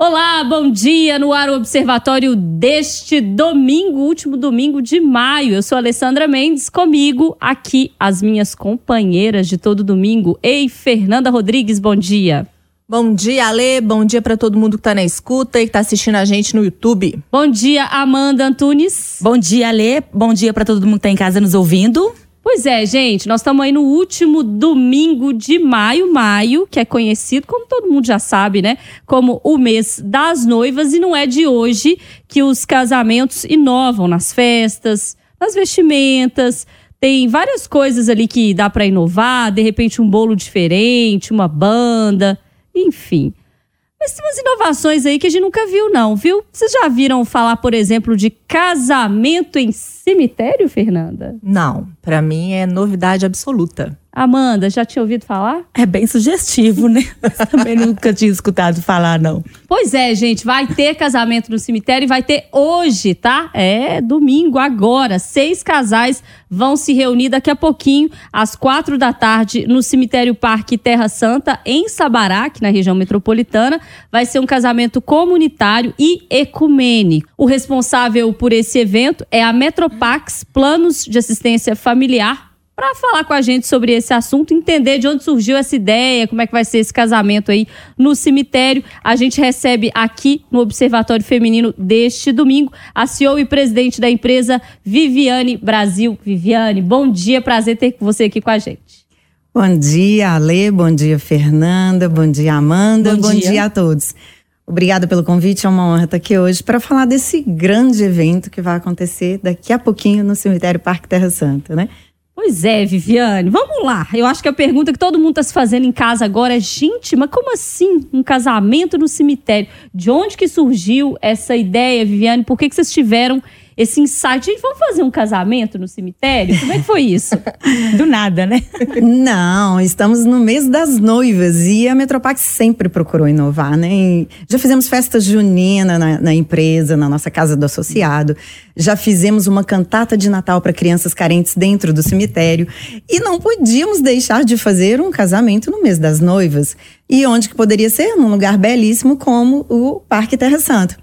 Olá, bom dia no ar o Observatório deste domingo, último domingo de maio. Eu sou Alessandra Mendes, comigo aqui as minhas companheiras de todo domingo. Ei, Fernanda Rodrigues, bom dia. Bom dia, Ale. Bom dia para todo mundo que tá na escuta e que tá assistindo a gente no YouTube. Bom dia, Amanda Antunes. Bom dia, Ale. Bom dia para todo mundo que tá em casa nos ouvindo. Pois é, gente, nós estamos aí no último domingo de maio, maio, que é conhecido, como todo mundo já sabe, né, como o mês das noivas, e não é de hoje que os casamentos inovam nas festas, nas vestimentas. Tem várias coisas ali que dá para inovar, de repente um bolo diferente, uma banda, enfim. Mas tem umas inovações aí que a gente nunca viu, não, viu? Vocês já viram falar, por exemplo, de casamento em cemitério, Fernanda? Não, para mim é novidade absoluta. Amanda, já tinha ouvido falar? É bem sugestivo, né? também nunca tinha escutado falar, não. Pois é, gente, vai ter casamento no cemitério e vai ter hoje, tá? É domingo, agora. Seis casais vão se reunir daqui a pouquinho, às quatro da tarde, no cemitério Parque Terra Santa, em Sabará, aqui na região metropolitana. Vai ser um casamento comunitário e ecumênico. O responsável por esse evento é a Metropax Planos de Assistência Familiar para falar com a gente sobre esse assunto, entender de onde surgiu essa ideia, como é que vai ser esse casamento aí no cemitério. A gente recebe aqui no Observatório Feminino deste domingo a CEO e presidente da empresa Viviane Brasil. Viviane, bom dia, prazer ter você aqui com a gente. Bom dia, Ale, bom dia, Fernanda, bom dia, Amanda, bom, bom dia. dia a todos. Obrigada pelo convite, é uma honra estar aqui hoje para falar desse grande evento que vai acontecer daqui a pouquinho no cemitério Parque Terra Santa, né? Pois é, Viviane. Vamos lá. Eu acho que a pergunta que todo mundo está se fazendo em casa agora é: gente, mas como assim um casamento no cemitério? De onde que surgiu essa ideia, Viviane? Por que, que vocês tiveram esse insight. Gente, vamos fazer um casamento no cemitério? Como é que foi isso? Do nada, né? Não, estamos no mês das noivas e a Metropax sempre procurou inovar, né? E já fizemos festa junina na, na empresa, na nossa casa do associado. Já fizemos uma cantata de Natal para crianças carentes dentro do cemitério. E não podíamos deixar de fazer um casamento no mês das noivas. E onde que poderia ser? Num lugar belíssimo como o Parque Terra Santo.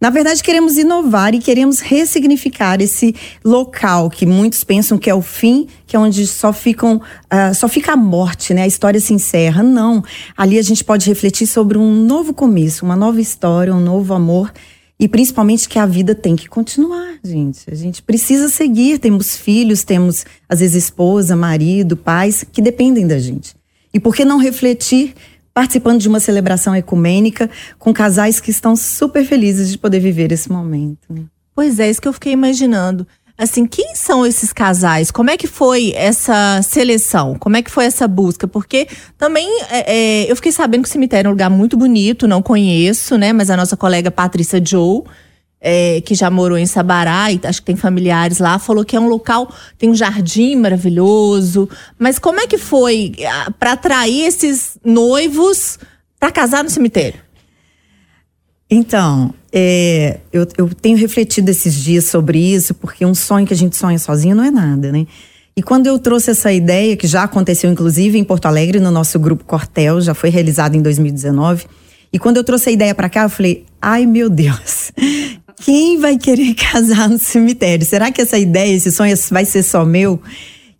Na verdade, queremos inovar e queremos ressignificar esse local que muitos pensam que é o fim, que é onde só ficam, uh, só fica a morte, né? A história se encerra. Não. Ali a gente pode refletir sobre um novo começo, uma nova história, um novo amor. E principalmente que a vida tem que continuar, gente. A gente precisa seguir. Temos filhos, temos, às vezes, esposa, marido, pais que dependem da gente. E por que não refletir participando de uma celebração ecumênica com casais que estão super felizes de poder viver esse momento. Pois é, isso que eu fiquei imaginando. Assim, quem são esses casais? Como é que foi essa seleção? Como é que foi essa busca? Porque também é, é, eu fiquei sabendo que o cemitério é um lugar muito bonito, não conheço, né? Mas a nossa colega Patrícia Joe é, que já morou em Sabará e acho que tem familiares lá, falou que é um local, tem um jardim maravilhoso. Mas como é que foi ah, para atrair esses noivos para casar no cemitério? Então, é, eu, eu tenho refletido esses dias sobre isso, porque um sonho que a gente sonha sozinho não é nada, né? E quando eu trouxe essa ideia, que já aconteceu inclusive em Porto Alegre, no nosso grupo Cortel, já foi realizado em 2019. E quando eu trouxe a ideia para cá, eu falei: ai meu Deus, quem vai querer casar no cemitério? Será que essa ideia, esse sonho vai ser só meu?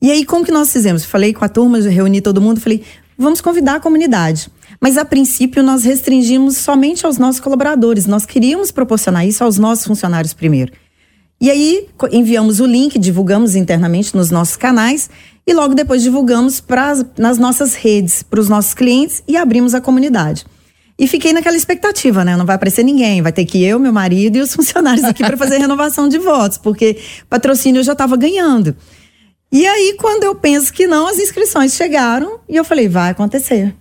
E aí, como que nós fizemos? Falei com a turma, reuni todo mundo, falei, vamos convidar a comunidade. Mas a princípio nós restringimos somente aos nossos colaboradores. Nós queríamos proporcionar isso aos nossos funcionários primeiro. E aí enviamos o link, divulgamos internamente nos nossos canais e logo depois divulgamos nas nossas redes para os nossos clientes e abrimos a comunidade. E fiquei naquela expectativa, né? Não vai aparecer ninguém, vai ter que eu, meu marido e os funcionários aqui para fazer renovação de votos, porque patrocínio eu já estava ganhando. E aí, quando eu penso que não, as inscrições chegaram e eu falei, vai acontecer.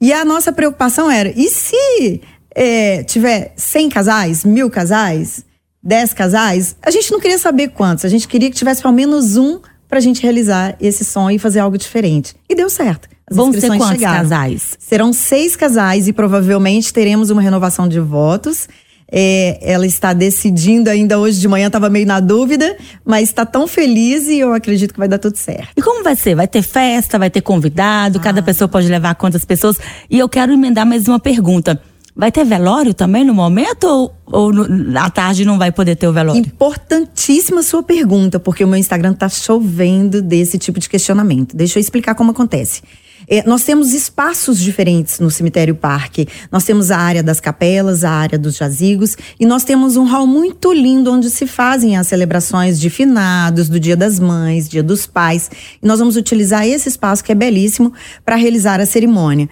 E a nossa preocupação era, e se é, tiver 100 casais, mil casais, 10 casais? A gente não queria saber quantos, a gente queria que tivesse pelo menos um para a gente realizar esse sonho e fazer algo diferente. E deu certo. As Vão ser quantos chegaram. casais? Serão seis casais e provavelmente teremos uma renovação de votos. É, ela está decidindo ainda hoje de manhã, estava meio na dúvida, mas está tão feliz e eu acredito que vai dar tudo certo. E como vai ser? Vai ter festa, vai ter convidado, ah. cada pessoa pode levar quantas pessoas? E eu quero emendar mais uma pergunta. Vai ter velório também no momento ou, ou no, tarde não vai poder ter o velório? Importantíssima sua pergunta, porque o meu Instagram tá chovendo desse tipo de questionamento. Deixa eu explicar como acontece. É, nós temos espaços diferentes no cemitério parque. Nós temos a área das capelas, a área dos jazigos e nós temos um hall muito lindo onde se fazem as celebrações de finados, do Dia das Mães, Dia dos Pais. E nós vamos utilizar esse espaço que é belíssimo para realizar a cerimônia.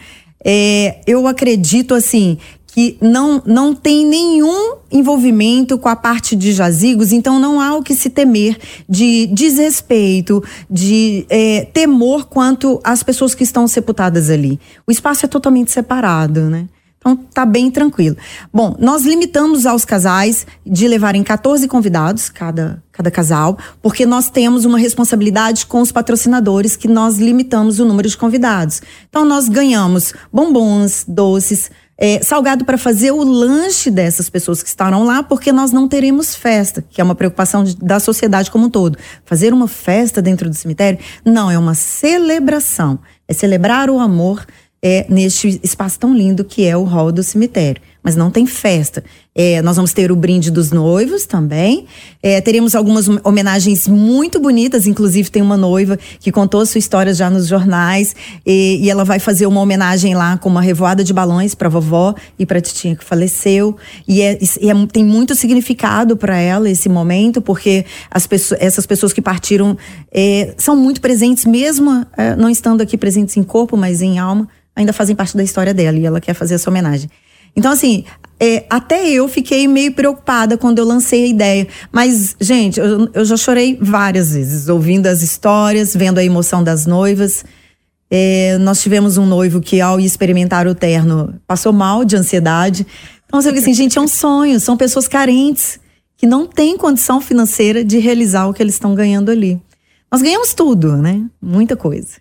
É, eu acredito assim que não, não tem nenhum envolvimento com a parte de jazigos, então não há o que se temer de desrespeito, de é, temor quanto às pessoas que estão sepultadas ali. O espaço é totalmente separado, né? Então tá bem tranquilo. Bom, nós limitamos aos casais de levarem 14 convidados, cada, cada casal, porque nós temos uma responsabilidade com os patrocinadores que nós limitamos o número de convidados. Então nós ganhamos bombons, doces, é, salgado para fazer o lanche dessas pessoas que estarão lá, porque nós não teremos festa, que é uma preocupação de, da sociedade como um todo. Fazer uma festa dentro do cemitério? Não, é uma celebração. É celebrar o amor é, neste espaço tão lindo que é o hall do cemitério mas não tem festa. É, nós vamos ter o brinde dos noivos também. É, teremos algumas homenagens muito bonitas, inclusive tem uma noiva que contou sua história já nos jornais e, e ela vai fazer uma homenagem lá com uma revoada de balões para vovó e para titinha que faleceu. E, é, e é, tem muito significado para ela esse momento, porque as pessoas, essas pessoas que partiram é, são muito presentes, mesmo é, não estando aqui presentes em corpo, mas em alma, ainda fazem parte da história dela e ela quer fazer essa homenagem. Então, assim, é, até eu fiquei meio preocupada quando eu lancei a ideia. Mas, gente, eu, eu já chorei várias vezes, ouvindo as histórias, vendo a emoção das noivas. É, nós tivemos um noivo que, ao experimentar o terno, passou mal de ansiedade. Então, você assim, gente, é um sonho. São pessoas carentes que não têm condição financeira de realizar o que eles estão ganhando ali. Nós ganhamos tudo, né? Muita coisa.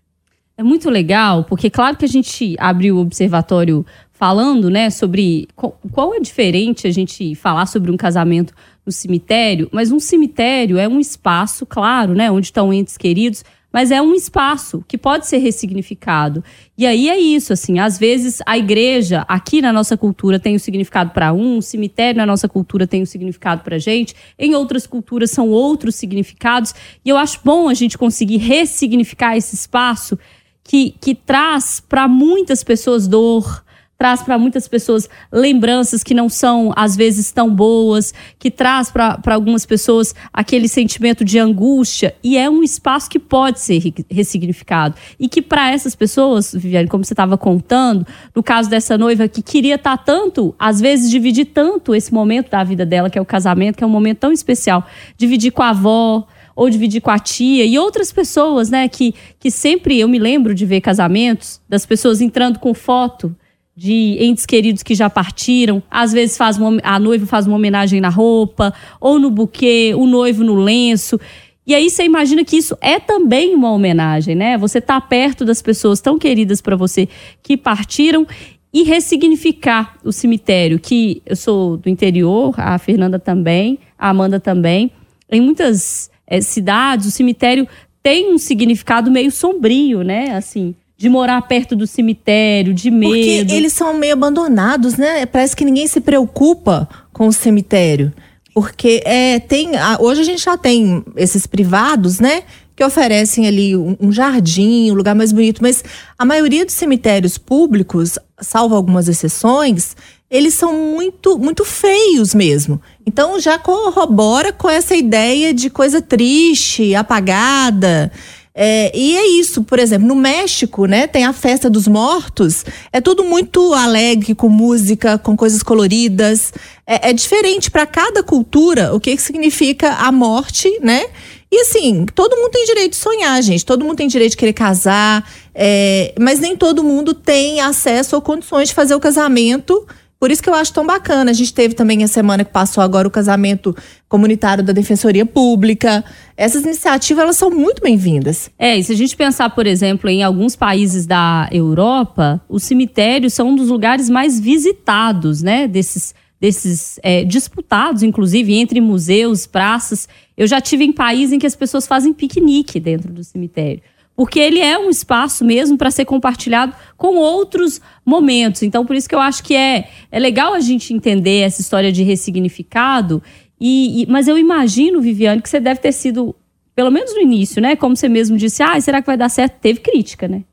É muito legal, porque claro que a gente abriu o observatório falando, né, sobre qual é diferente a gente falar sobre um casamento no cemitério, mas um cemitério é um espaço, claro, né, onde estão entes queridos, mas é um espaço que pode ser ressignificado. E aí é isso, assim, às vezes a igreja aqui na nossa cultura tem um significado para um, o cemitério na nossa cultura tem um significado para gente, em outras culturas são outros significados, e eu acho bom a gente conseguir ressignificar esse espaço que, que traz para muitas pessoas dor, traz para muitas pessoas lembranças que não são, às vezes, tão boas, que traz para algumas pessoas aquele sentimento de angústia. E é um espaço que pode ser ressignificado. E que para essas pessoas, Viviane, como você estava contando, no caso dessa noiva que queria estar tá tanto, às vezes, dividir tanto esse momento da vida dela, que é o casamento, que é um momento tão especial, dividir com a avó, ou dividir com a tia e outras pessoas, né, que, que sempre eu me lembro de ver casamentos das pessoas entrando com foto de entes queridos que já partiram. Às vezes faz uma, a noiva faz uma homenagem na roupa, ou no buquê, o noivo no lenço. E aí você imagina que isso é também uma homenagem, né? Você tá perto das pessoas tão queridas para você que partiram e ressignificar o cemitério, que eu sou do interior, a Fernanda também, a Amanda também. Em muitas é, cidades, o cemitério tem um significado meio sombrio, né? Assim, de morar perto do cemitério, de medo. Porque eles são meio abandonados, né? Parece que ninguém se preocupa com o cemitério. Porque é, tem. Hoje a gente já tem esses privados, né? Que oferecem ali um, um jardim, um lugar mais bonito. Mas a maioria dos cemitérios públicos, salvo algumas exceções, eles são muito, muito feios mesmo. Então já corrobora com essa ideia de coisa triste, apagada. É, e é isso, por exemplo, no México, né, tem a festa dos mortos, é tudo muito alegre, com música, com coisas coloridas. É, é diferente para cada cultura o que, que significa a morte, né? E assim, todo mundo tem direito de sonhar, gente. Todo mundo tem direito de querer casar, é, mas nem todo mundo tem acesso ou condições de fazer o casamento por isso que eu acho tão bacana. A gente teve também a semana que passou agora o casamento comunitário da Defensoria Pública. Essas iniciativas elas são muito bem-vindas. É, e se a gente pensar, por exemplo, em alguns países da Europa, os cemitérios são um dos lugares mais visitados, né? Desses, desses é, disputados, inclusive, entre museus, praças. Eu já tive em países em que as pessoas fazem piquenique dentro do cemitério porque ele é um espaço mesmo para ser compartilhado com outros momentos. Então, por isso que eu acho que é, é legal a gente entender essa história de ressignificado. E, e, mas eu imagino, Viviane, que você deve ter sido, pelo menos no início, né? Como você mesmo disse, ah, será que vai dar certo? Teve crítica, né?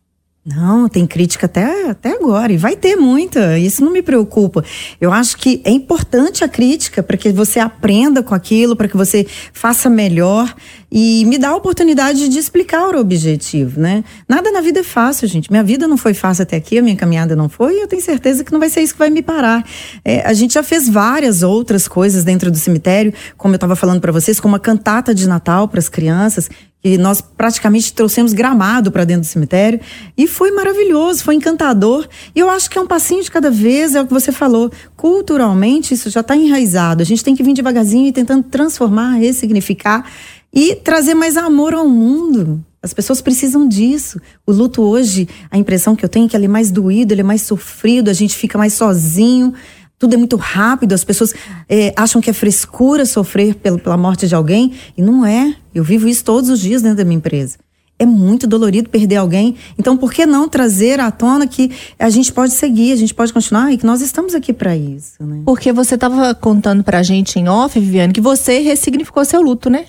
Não, tem crítica até, até agora, e vai ter muita, isso não me preocupa. Eu acho que é importante a crítica para que você aprenda com aquilo, para que você faça melhor e me dá a oportunidade de explicar o objetivo, né? Nada na vida é fácil, gente. Minha vida não foi fácil até aqui, a minha caminhada não foi, e eu tenho certeza que não vai ser isso que vai me parar. É, a gente já fez várias outras coisas dentro do cemitério, como eu estava falando para vocês, como uma cantata de Natal para as crianças, e nós praticamente trouxemos gramado para dentro do cemitério e foi maravilhoso, foi encantador. E eu acho que é um passinho de cada vez, é o que você falou. Culturalmente, isso já está enraizado. A gente tem que vir devagarzinho e tentando transformar, ressignificar e trazer mais amor ao mundo. As pessoas precisam disso. O luto hoje, a impressão que eu tenho é que ele é mais doído, ele é mais sofrido, a gente fica mais sozinho tudo é muito rápido, as pessoas é, acham que é frescura sofrer pela, pela morte de alguém, e não é. Eu vivo isso todos os dias dentro da minha empresa. É muito dolorido perder alguém. Então, por que não trazer à tona que a gente pode seguir, a gente pode continuar e que nós estamos aqui para isso, né? Porque você estava contando para a gente em off, Viviane, que você ressignificou seu luto, né?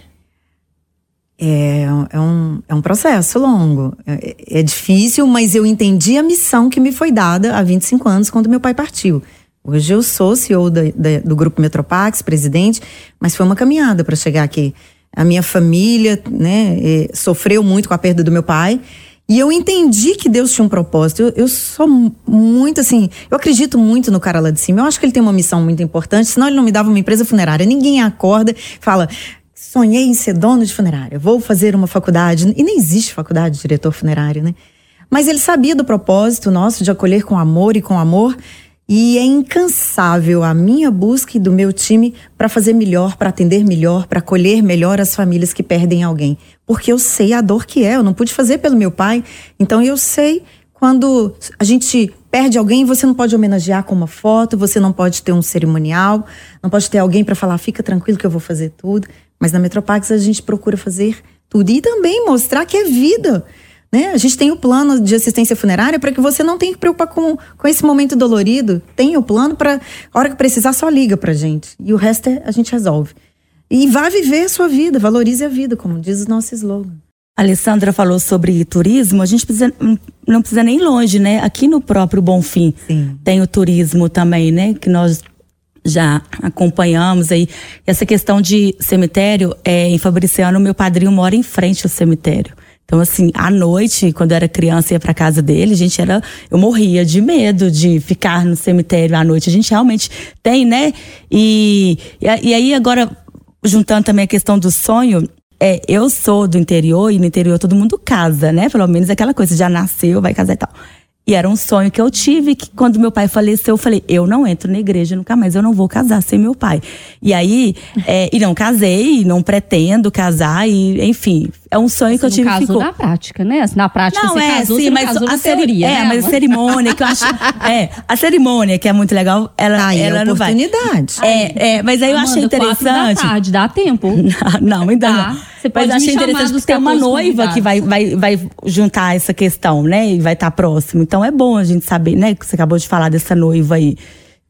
É, é, um, é um processo longo. É, é difícil, mas eu entendi a missão que me foi dada há 25 anos, quando meu pai partiu. Hoje eu sou CEO da, da, do Grupo Metropax, presidente, mas foi uma caminhada para chegar aqui. A minha família, né, sofreu muito com a perda do meu pai. E eu entendi que Deus tinha um propósito. Eu, eu, sou muito assim, eu acredito muito no cara lá de cima. Eu acho que ele tem uma missão muito importante, senão ele não me dava uma empresa funerária. Ninguém acorda e fala: sonhei em ser dono de funerária, vou fazer uma faculdade. E nem existe faculdade de diretor funerário, né? Mas ele sabia do propósito nosso de acolher com amor e com amor. E é incansável a minha busca e do meu time para fazer melhor, para atender melhor, para acolher melhor as famílias que perdem alguém. Porque eu sei a dor que é, eu não pude fazer pelo meu pai, então eu sei quando a gente perde alguém, você não pode homenagear com uma foto, você não pode ter um cerimonial, não pode ter alguém para falar, fica tranquilo que eu vou fazer tudo. Mas na Metropax a gente procura fazer tudo e também mostrar que é vida. Né? A gente tem o plano de assistência funerária para que você não tenha que preocupar com, com esse momento dolorido. Tem o plano para, a hora que precisar, só liga para gente. E o resto é, a gente resolve. E vá viver a sua vida, valorize a vida, como diz o nosso slogan. A Alessandra falou sobre turismo, a gente precisa, não precisa nem longe, né? Aqui no próprio Bonfim Sim. tem o turismo também, né? Que nós já acompanhamos aí. Essa questão de cemitério, é, em Fabriciano, meu padrinho mora em frente ao cemitério. Então, assim, à noite, quando eu era criança ia pra casa dele, gente era. Eu morria de medo de ficar no cemitério à noite. A gente realmente tem, né? E, e aí, agora, juntando também a questão do sonho, é, eu sou do interior e no interior todo mundo casa, né? Pelo menos aquela coisa, já nasceu, vai casar e tal. E era um sonho que eu tive, que quando meu pai faleceu, eu falei, eu não entro na igreja nunca mais, eu não vou casar sem meu pai. E aí, é, e não casei, não pretendo casar, e enfim, é um sonho que eu tive. Casou ficou... na prática, né? Na prática não, você é, casou, sim, você mas casou a teoria, É, né, mas a cerimônia que eu acho. é, a cerimônia que é muito legal, ela, aí ela é não vai. oportunidade. É, é, mas aí eu Amanda, achei interessante. Da tarde, dá tempo. não, ainda Tá. não. Você pode Mas eu achei me chamar interessante tem uma 14 noiva que vai, vai, vai juntar essa questão, né? E vai estar próximo. Então é bom a gente saber, né? Que você acabou de falar dessa noiva aí.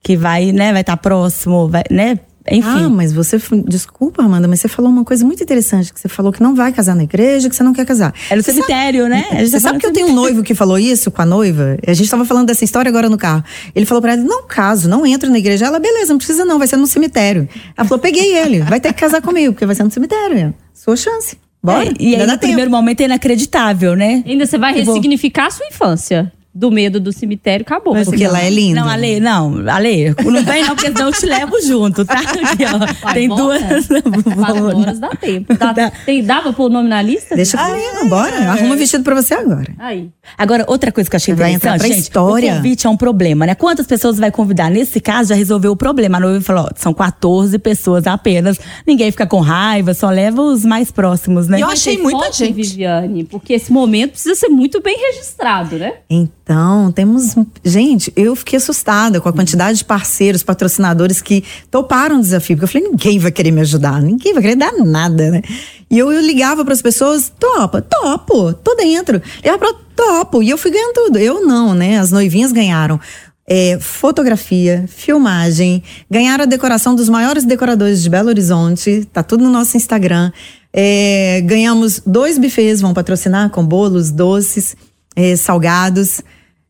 Que vai, né? Vai estar próximo, vai, né? Enfim. Ah, mas você. Desculpa, Amanda, mas você falou uma coisa muito interessante: que você falou que não vai casar na igreja, que você não quer casar. É no cemitério, sabe, né? Você tá sabe que eu tenho um noivo que falou isso com a noiva? A gente tava falando dessa história agora no carro. Ele falou pra ela: não caso, não entro na igreja. Ela, beleza, não precisa não, vai ser no cemitério. Ela falou: peguei ele, vai ter que casar comigo, porque vai ser no cemitério. Sua chance. Bora. É, e aí, no primeiro momento é inacreditável, né? Ainda você vai ressignificar a sua infância do medo do cemitério, acabou. Porque lá é lindo. Não, Ale, não, Ale, não vem não, porque senão eu te levo junto, tá? Aqui, ó. Vai, tem bora. duas. Quatro horas dá tempo. Dá, Dá. tem, pra pôr o nome na lista? Deixa comigo, bora. Arruma vestido pra você agora. Aí. Agora, outra coisa que eu achei Vai interessante, pra gente, história. o convite é um problema, né? Quantas pessoas vai convidar? Nesse caso, já resolveu o problema. A noiva falou, ó, são 14 pessoas apenas. Ninguém fica com raiva, só leva os mais próximos, né? Eu achei muita foto, gente. Viviane, porque esse momento precisa ser muito bem registrado, né? Então, temos. Gente, eu fiquei assustada com a quantidade de parceiros, patrocinadores que toparam o desafio. Porque eu falei, ninguém vai querer me ajudar, ninguém vai querer dar nada, né? E eu, eu ligava para as pessoas, topa, topo, tô dentro. Ligava pra topo. E eu fui ganhando tudo. Eu não, né? As noivinhas ganharam é, fotografia, filmagem, ganharam a decoração dos maiores decoradores de Belo Horizonte, tá tudo no nosso Instagram. É, ganhamos dois bufês, vão patrocinar com bolos, doces, é, salgados.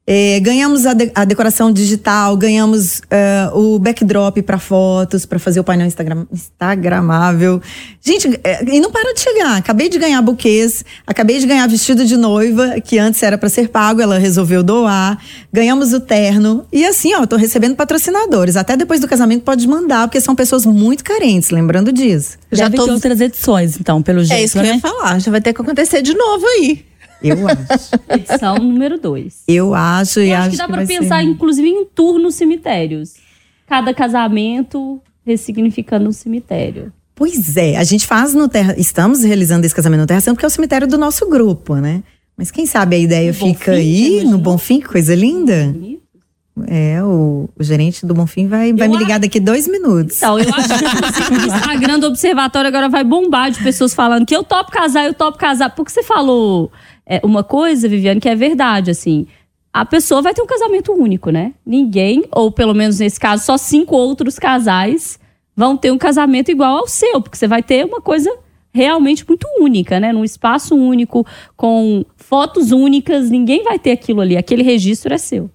É, ganhamos a, de, a, decoração digital, ganhamos uh, o backdrop para fotos, para fazer o painel Instagram, instagramável. Gente, é, e não para de chegar. Acabei de ganhar buquês, acabei de ganhar vestido de noiva, que antes era para ser pago, ela resolveu doar. Ganhamos o terno. E assim, ó, tô recebendo patrocinadores. Até depois do casamento pode mandar, porque são pessoas muito carentes, lembrando disso. Já Deve tô... outras edições, então, pelo jeito. É isso que né? eu ia falar. Já vai ter que acontecer de novo aí. Eu acho. Edição número 2. Eu acho e acho, acho que dá para pensar, ser... inclusive, em tour nos cemitérios. Cada casamento ressignificando um cemitério. Pois é, a gente faz no Terra. Estamos realizando esse casamento no Terra Santa porque é o cemitério do nosso grupo, né? Mas quem sabe a ideia no fica Bonfim, aí, no Bonfim, que coisa linda. É, o, o, gerente do Bonfim vai, vai me ligar daqui dois minutos. Então, eu acho que o Instagram do Observatório agora vai bombar de pessoas falando que eu topo casar, eu topo casar. Porque você falou é, uma coisa, Viviane, que é verdade, assim. A pessoa vai ter um casamento único, né? Ninguém, ou pelo menos nesse caso, só cinco outros casais vão ter um casamento igual ao seu, porque você vai ter uma coisa realmente muito única, né? Num espaço único, com fotos únicas, ninguém vai ter aquilo ali. Aquele registro é seu.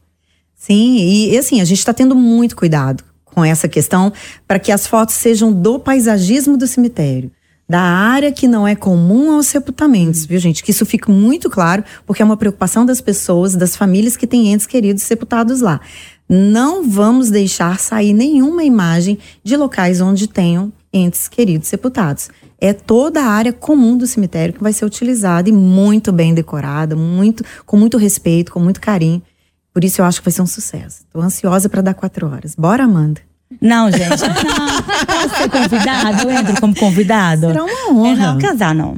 Sim, e assim, a gente está tendo muito cuidado com essa questão para que as fotos sejam do paisagismo do cemitério da área que não é comum aos sepultamentos, viu, gente? Que isso fique muito claro, porque é uma preocupação das pessoas, das famílias que têm entes queridos sepultados lá. Não vamos deixar sair nenhuma imagem de locais onde tenham entes queridos sepultados. É toda a área comum do cemitério que vai ser utilizada e muito bem decorada, muito com muito respeito, com muito carinho. Por isso eu acho que vai ser um sucesso. Estou ansiosa para dar quatro horas. Bora, Amanda. Não, gente. Não. Posso ser convidado? Eu entro como convidado. Será uma honra. É, não, casar não.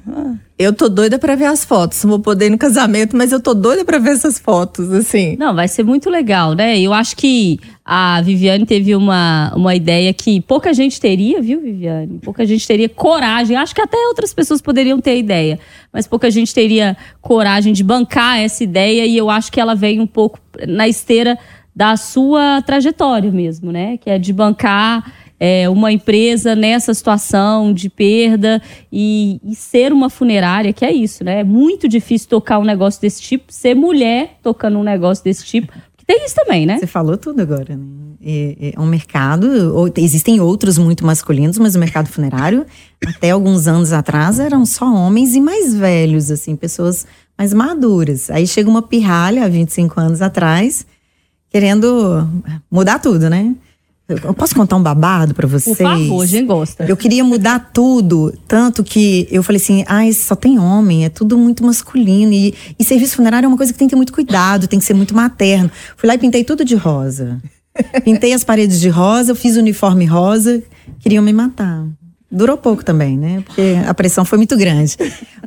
Eu tô doida para ver as fotos. Não vou poder ir no casamento, mas eu tô doida para ver essas fotos, assim. Não, vai ser muito legal, né? Eu acho que a Viviane teve uma, uma ideia que pouca gente teria, viu, Viviane? Pouca gente teria coragem. Acho que até outras pessoas poderiam ter ideia, mas pouca gente teria coragem de bancar essa ideia e eu acho que ela vem um pouco na esteira da sua trajetória mesmo, né? Que é de bancar é, uma empresa nessa situação de perda e, e, ser uma funerária, que é isso, né? É muito difícil tocar um negócio desse tipo, ser mulher tocando um negócio desse tipo. Tem isso também, né? Você falou tudo agora, né? É, é um mercado, existem outros muito masculinos, mas o mercado funerário, até alguns anos atrás, eram só homens e mais velhos, assim, pessoas mais maduras. Aí chega uma pirralha, há 25 anos atrás, querendo mudar tudo, né? Eu posso contar um babado para vocês? Por favor, gente gosta. Eu queria mudar tudo, tanto que eu falei assim, ah, só tem homem, é tudo muito masculino. E, e serviço funerário é uma coisa que tem que ter muito cuidado, tem que ser muito materno. Fui lá e pintei tudo de rosa. Pintei as paredes de rosa, eu fiz o uniforme rosa, queriam me matar. Durou pouco também, né? Porque a pressão foi muito grande.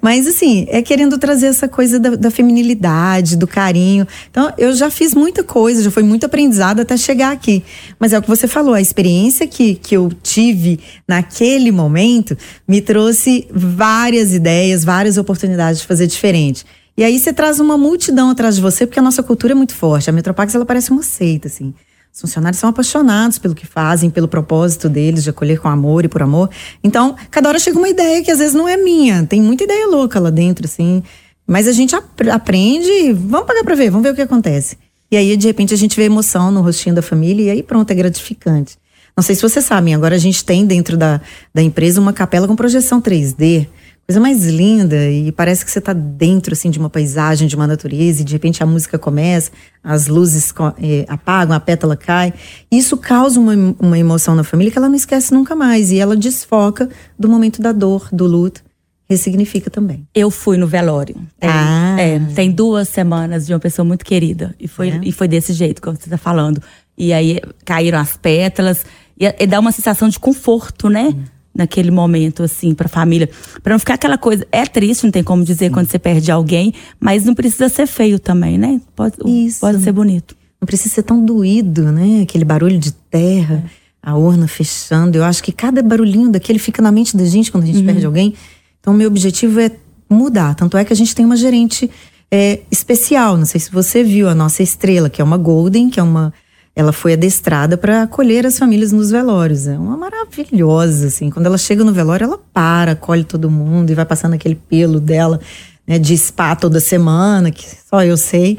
Mas, assim, é querendo trazer essa coisa da, da, feminilidade, do carinho. Então, eu já fiz muita coisa, já foi muito aprendizado até chegar aqui. Mas é o que você falou, a experiência que, que eu tive naquele momento me trouxe várias ideias, várias oportunidades de fazer diferente. E aí você traz uma multidão atrás de você, porque a nossa cultura é muito forte. A Metropax, ela parece uma seita, assim. Os funcionários são apaixonados pelo que fazem, pelo propósito deles de acolher com amor e por amor. Então, cada hora chega uma ideia que às vezes não é minha. Tem muita ideia louca lá dentro, assim. Mas a gente ap aprende, vamos pagar para ver, vamos ver o que acontece. E aí, de repente, a gente vê emoção no rostinho da família e aí pronto, é gratificante. Não sei se vocês sabem, agora a gente tem dentro da, da empresa uma capela com projeção 3D coisa mais linda e parece que você está dentro assim de uma paisagem, de uma natureza e de repente a música começa, as luzes eh, apagam, a pétala cai. Isso causa uma, uma emoção na família que ela não esquece nunca mais e ela desfoca do momento da dor, do luto. Ressignifica também. Eu fui no velório. Tem, ah. é, tem duas semanas de uma pessoa muito querida. E foi, é. e foi desse jeito que você está falando. E aí caíram as pétalas. E, e, dá uma sensação de conforto, né? Hum naquele momento, assim, pra família. Pra não ficar aquela coisa. É triste, não tem como dizer quando você perde alguém, mas não precisa ser feio também, né? Pode, Isso. pode ser bonito. Não precisa ser tão doído, né? Aquele barulho de terra, é. a urna fechando. Eu acho que cada barulhinho daquele fica na mente da gente quando a gente uhum. perde alguém. Então, meu objetivo é mudar. Tanto é que a gente tem uma gerente é, especial. Não sei se você viu a nossa estrela, que é uma Golden, que é uma. Ela foi adestrada para acolher as famílias nos velórios. É uma maravilhosa, assim. Quando ela chega no velório, ela para, acolhe todo mundo e vai passando aquele pelo dela, né, de spa toda semana, que só eu sei.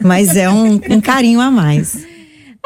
Mas é um, um carinho a mais.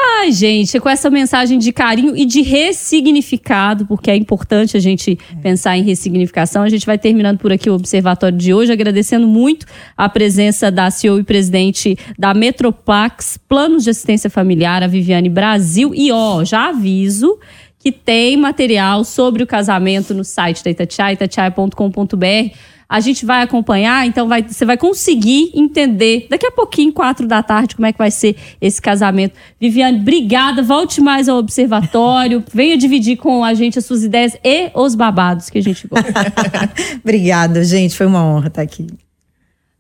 Ai, gente, com essa mensagem de carinho e de ressignificado, porque é importante a gente pensar em ressignificação, a gente vai terminando por aqui o observatório de hoje, agradecendo muito a presença da CEO e presidente da Metropax Planos de Assistência Familiar, a Viviane Brasil. E ó, já aviso que tem material sobre o casamento no site da Itatiaia, itatiaia.com.br a gente vai acompanhar, então vai, você vai conseguir entender daqui a pouquinho, quatro da tarde, como é que vai ser esse casamento. Viviane, obrigada. Volte mais ao observatório. Venha dividir com a gente as suas ideias e os babados que a gente gosta. Obrigada, gente. Foi uma honra estar aqui.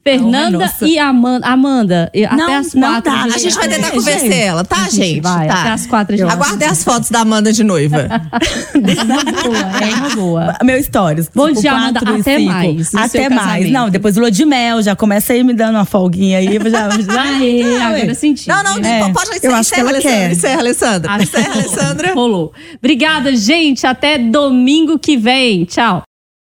Fernanda e Amanda. Amanda, não, até as quatro. Tá. A gente vai tentar convencer ela, tá, gente? gente? Vai, tá. Até as quatro. Gente Aguardem as fotos da Amanda de noiva. boa, é uma boa. Meu stories. Bom dia, Amanda. Até cinco. mais. Até mais. Não, depois lua de mel, já começa aí me dando uma folguinha aí. Já, já... Aê, agora senti. Não, não, é. pode encerrar. Eu acho que ela Alessandra. quer. Encerra, Alessandra. Encerra, Alessandra. Rolou. Obrigada, gente. Até domingo que vem. Tchau.